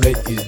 I'll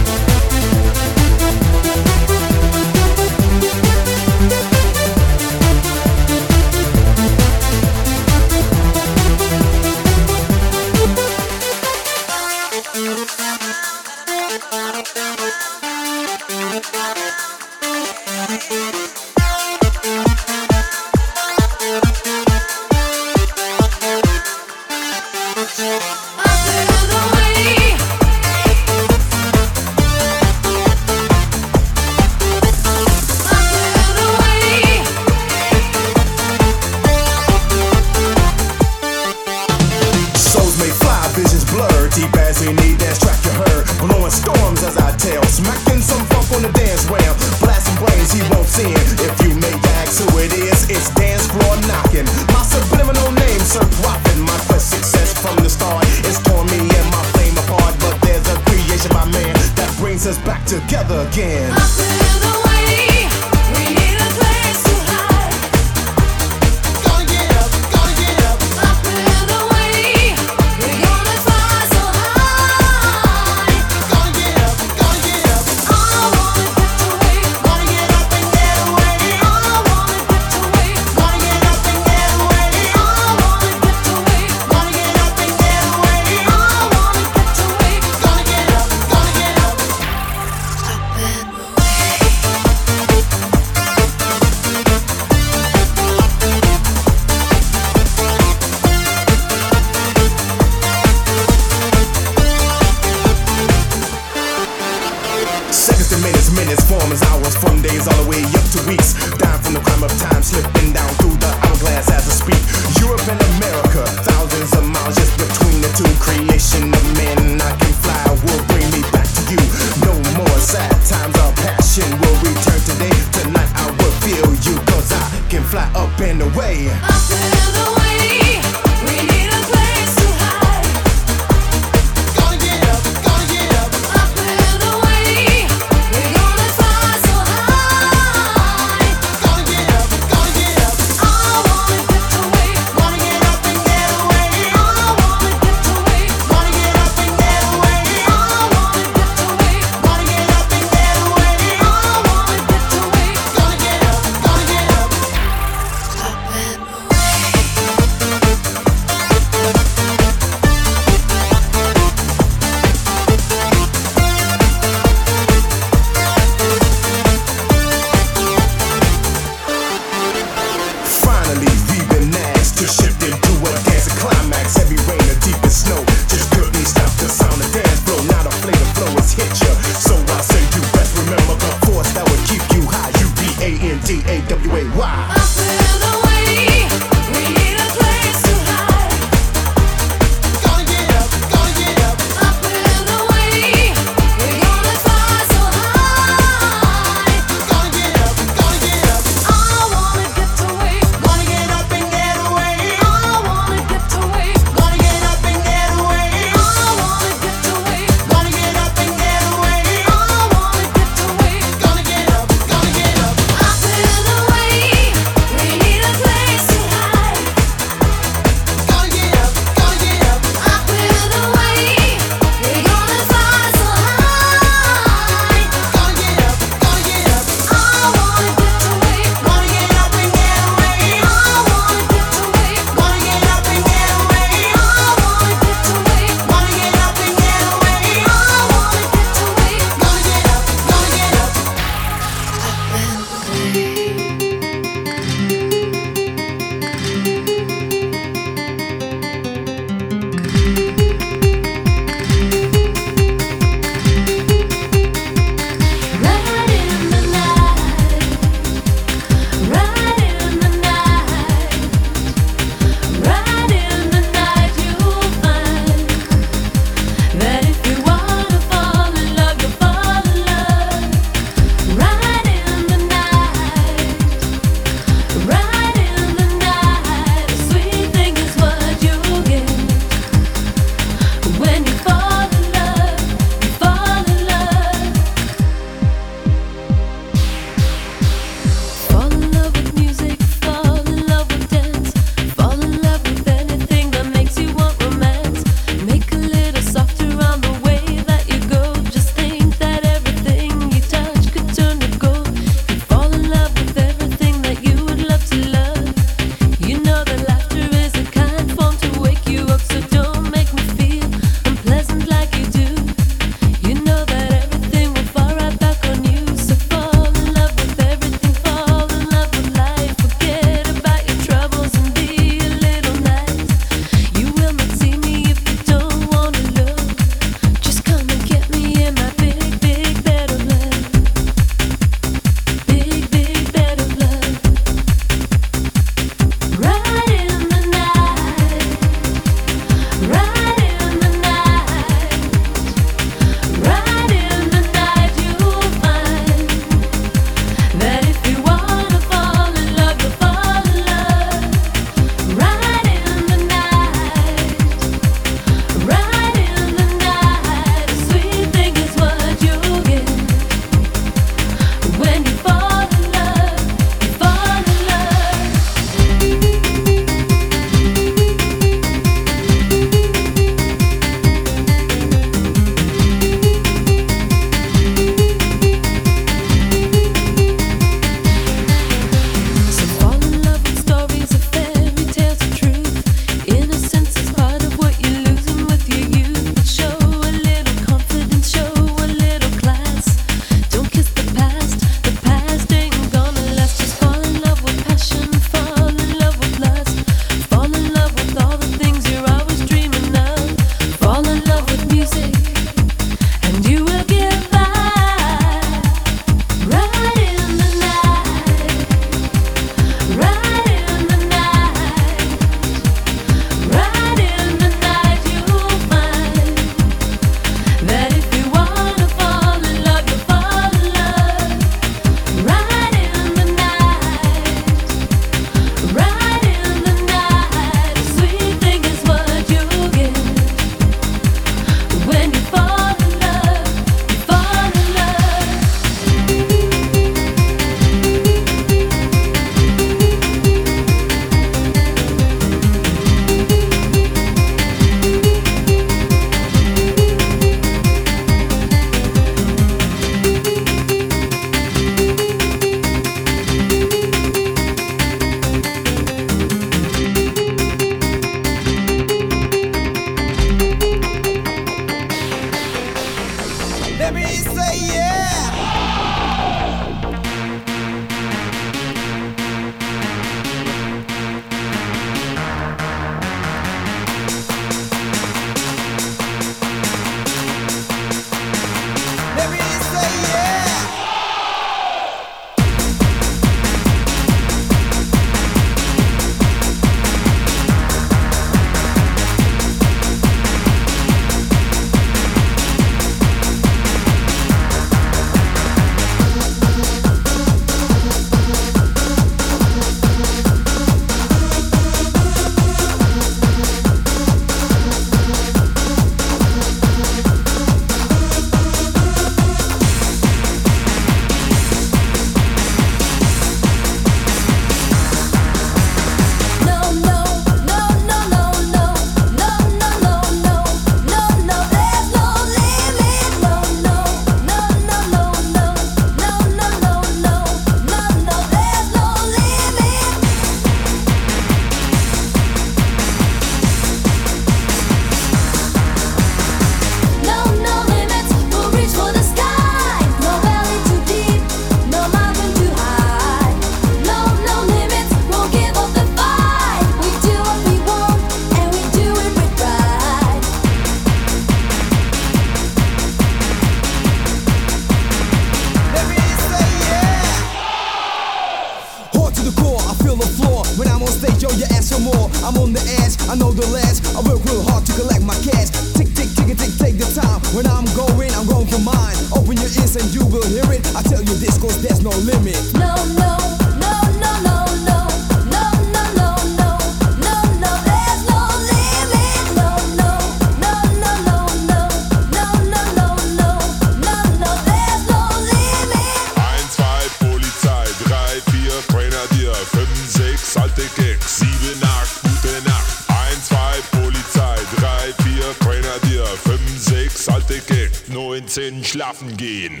19 schlafen gehen.